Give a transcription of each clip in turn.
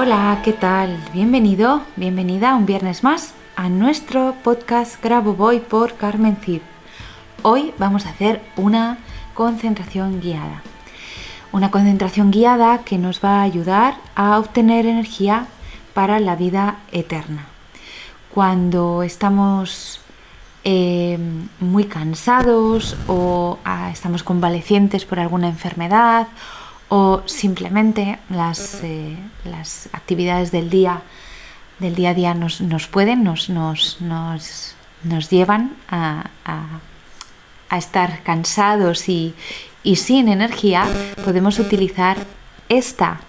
Hola, ¿qué tal? Bienvenido, bienvenida un viernes más a nuestro podcast Grabo Voy por Carmen Cid. Hoy vamos a hacer una concentración guiada. Una concentración guiada que nos va a ayudar a obtener energía para la vida eterna. Cuando estamos eh, muy cansados o ah, estamos convalecientes por alguna enfermedad o simplemente las, eh, las actividades del día, del día a día nos, pueden, nos, nos, nos, llevan a, estar cansados y, sin energía, podemos utilizar esta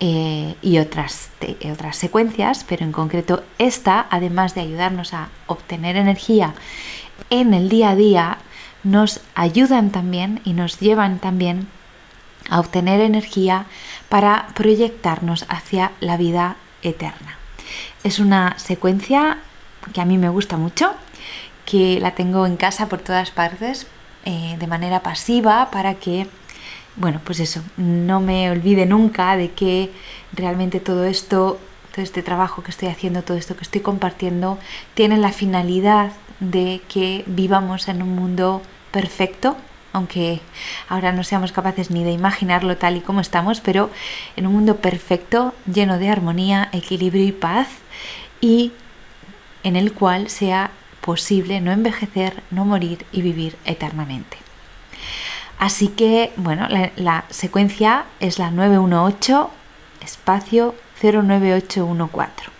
eh, y otras, otras secuencias, pero en concreto esta, además de ayudarnos a obtener energía en el día a día, nos ayudan también y nos llevan también a obtener energía para proyectarnos hacia la vida eterna. Es una secuencia que a mí me gusta mucho, que la tengo en casa por todas partes eh, de manera pasiva para que, bueno, pues eso, no me olvide nunca de que realmente todo esto, todo este trabajo que estoy haciendo, todo esto que estoy compartiendo, tiene la finalidad de que vivamos en un mundo perfecto, aunque ahora no seamos capaces ni de imaginarlo tal y como estamos, pero en un mundo perfecto, lleno de armonía, equilibrio y paz, y en el cual sea posible no envejecer, no morir y vivir eternamente. Así que, bueno, la, secuencia es la 918 espacio 09814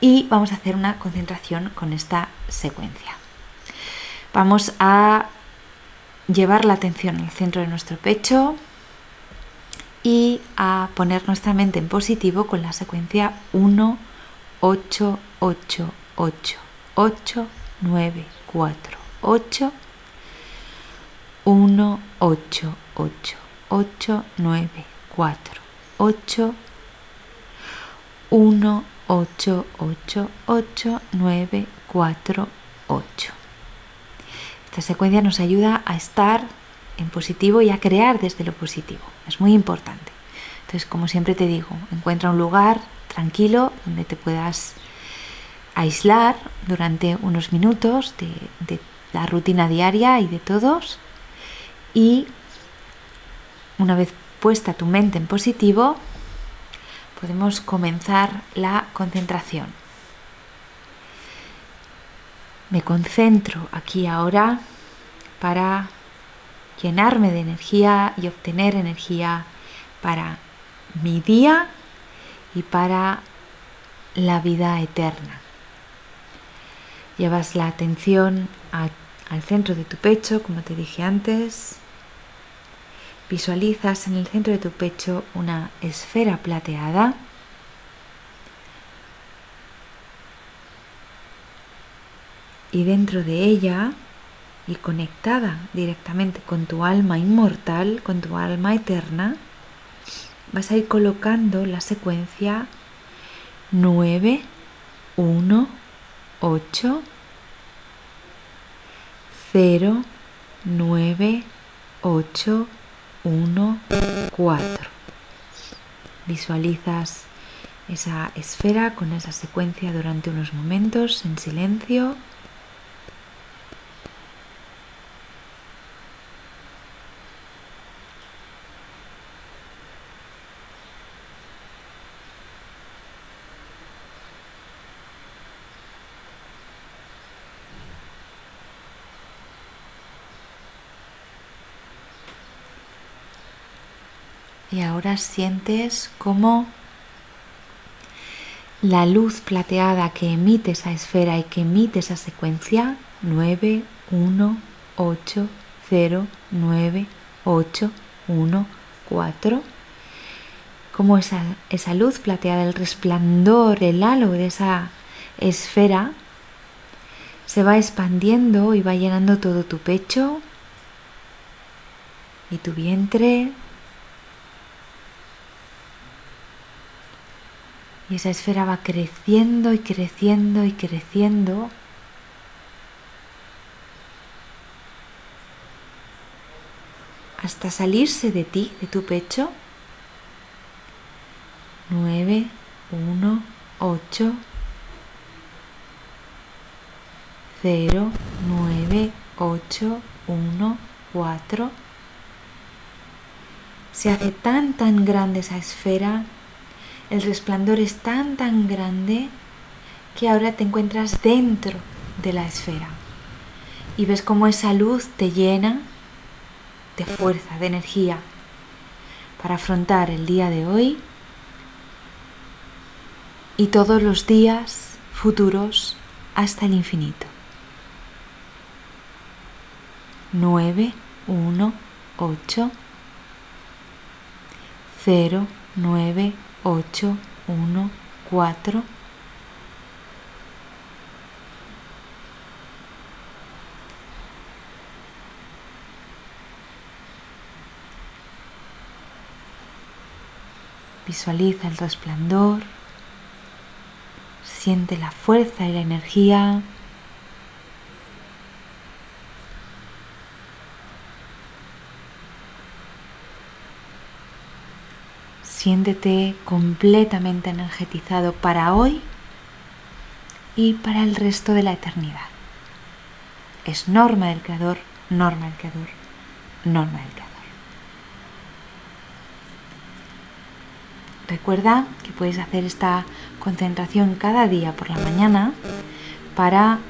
y vamos a hacer una concentración con esta secuencia. Vamos a llevar la atención al centro de nuestro pecho y a poner nuestra mente en positivo con la secuencia 1, 8, 8, 8, 8, 9, 4, 8, 1, 8, 8, 8, 9, 4, 8, 1, 8, 8, 8, 9, 4, 8. Esta secuencia nos ayuda a estar en positivo y a crear desde lo positivo. Es muy importante. Entonces, como siempre te digo, encuentra un lugar tranquilo donde te puedas aislar durante unos minutos de, la rutina diaria y de todos. Y una vez puesta tu mente en positivo, podemos comenzar la concentración. Me concentro aquí ahora para llenarme de energía y obtener energía para mi día y para la vida eterna. Llevas la atención al centro de tu pecho, como te dije antes. Visualizas en el centro de tu pecho una esfera plateada y dentro de ella y conectada directamente con tu alma inmortal, con tu alma eterna, vas a ir colocando la secuencia 9, 1, 8, 0, 9, 8, 1, 4. Visualizas esa esfera con esa secuencia durante unos momentos en silencio. Y ahora sientes cómo la luz plateada que emite esa esfera y que emite esa secuencia 9, 1, 8, 0, 9, 8, 1, 4, como esa, esa luz plateada, el resplandor, el halo de esa esfera se va expandiendo y va llenando todo tu pecho y tu vientre, Y esa esfera va creciendo y creciendo y creciendo. hasta salirse de ti, de tu pecho. 9, 1, 8, 0, 9, 8, 1, 4. Se hace tan tan grande esa esfera el resplandor es tan tan grande que ahora te encuentras dentro de la esfera y ves cómo esa luz te llena de fuerza, de energía para afrontar el día de hoy y todos los días futuros hasta el infinito. 9, 1, 8, 0, 9, 8, 1, 4. Visualiza el resplandor, siente la fuerza y la energía Siéntete completamente energetizado para hoy y para el resto de la eternidad. Es norma del Creador, norma del Creador, norma del Creador. Recuerda que puedes hacer esta concentración cada día por la mañana para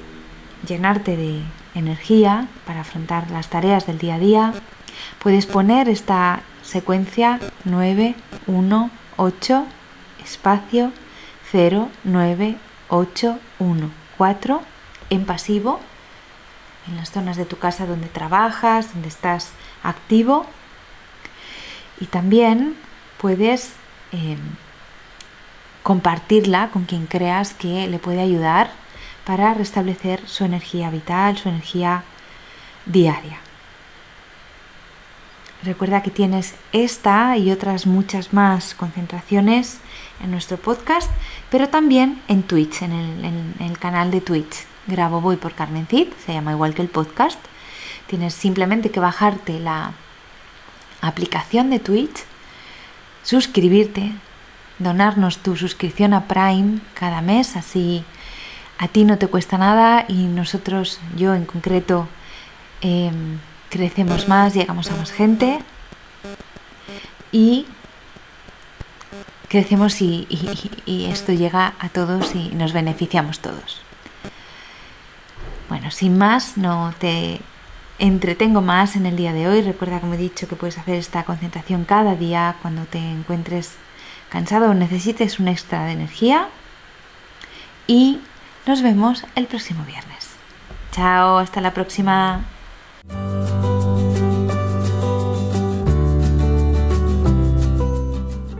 llenarte de energía, para afrontar las tareas del día a día. Puedes poner esta secuencia 9, 1, 8, espacio 0, 9, 8, 1, 4 en pasivo en las zonas de tu casa donde trabajas, donde estás activo. Y también puedes em, compartirla con quien creas que le puede ayudar para restablecer su energía vital, su energía diaria. Recuerda que tienes esta y otras muchas más concentraciones en nuestro podcast, pero también en Twitch, en el, canal de Twitch. Grabo Voy por Carmen Cid, se llama igual que el podcast. Tienes simplemente que bajarte la aplicación de Twitch, suscribirte, donarnos tu suscripción a Prime cada mes, así a ti no te cuesta nada y nosotros, yo en concreto, em, crecemos más, llegamos a más gente y crecemos y, esto llega a todos y nos beneficiamos todos. Bueno, sin más, no te entretengo más en el día de hoy. Recuerda, como he dicho, que puedes hacer esta concentración cada día cuando te encuentres cansado o necesites un extra de energía. Y nos vemos el próximo viernes. Chao, hasta la próxima.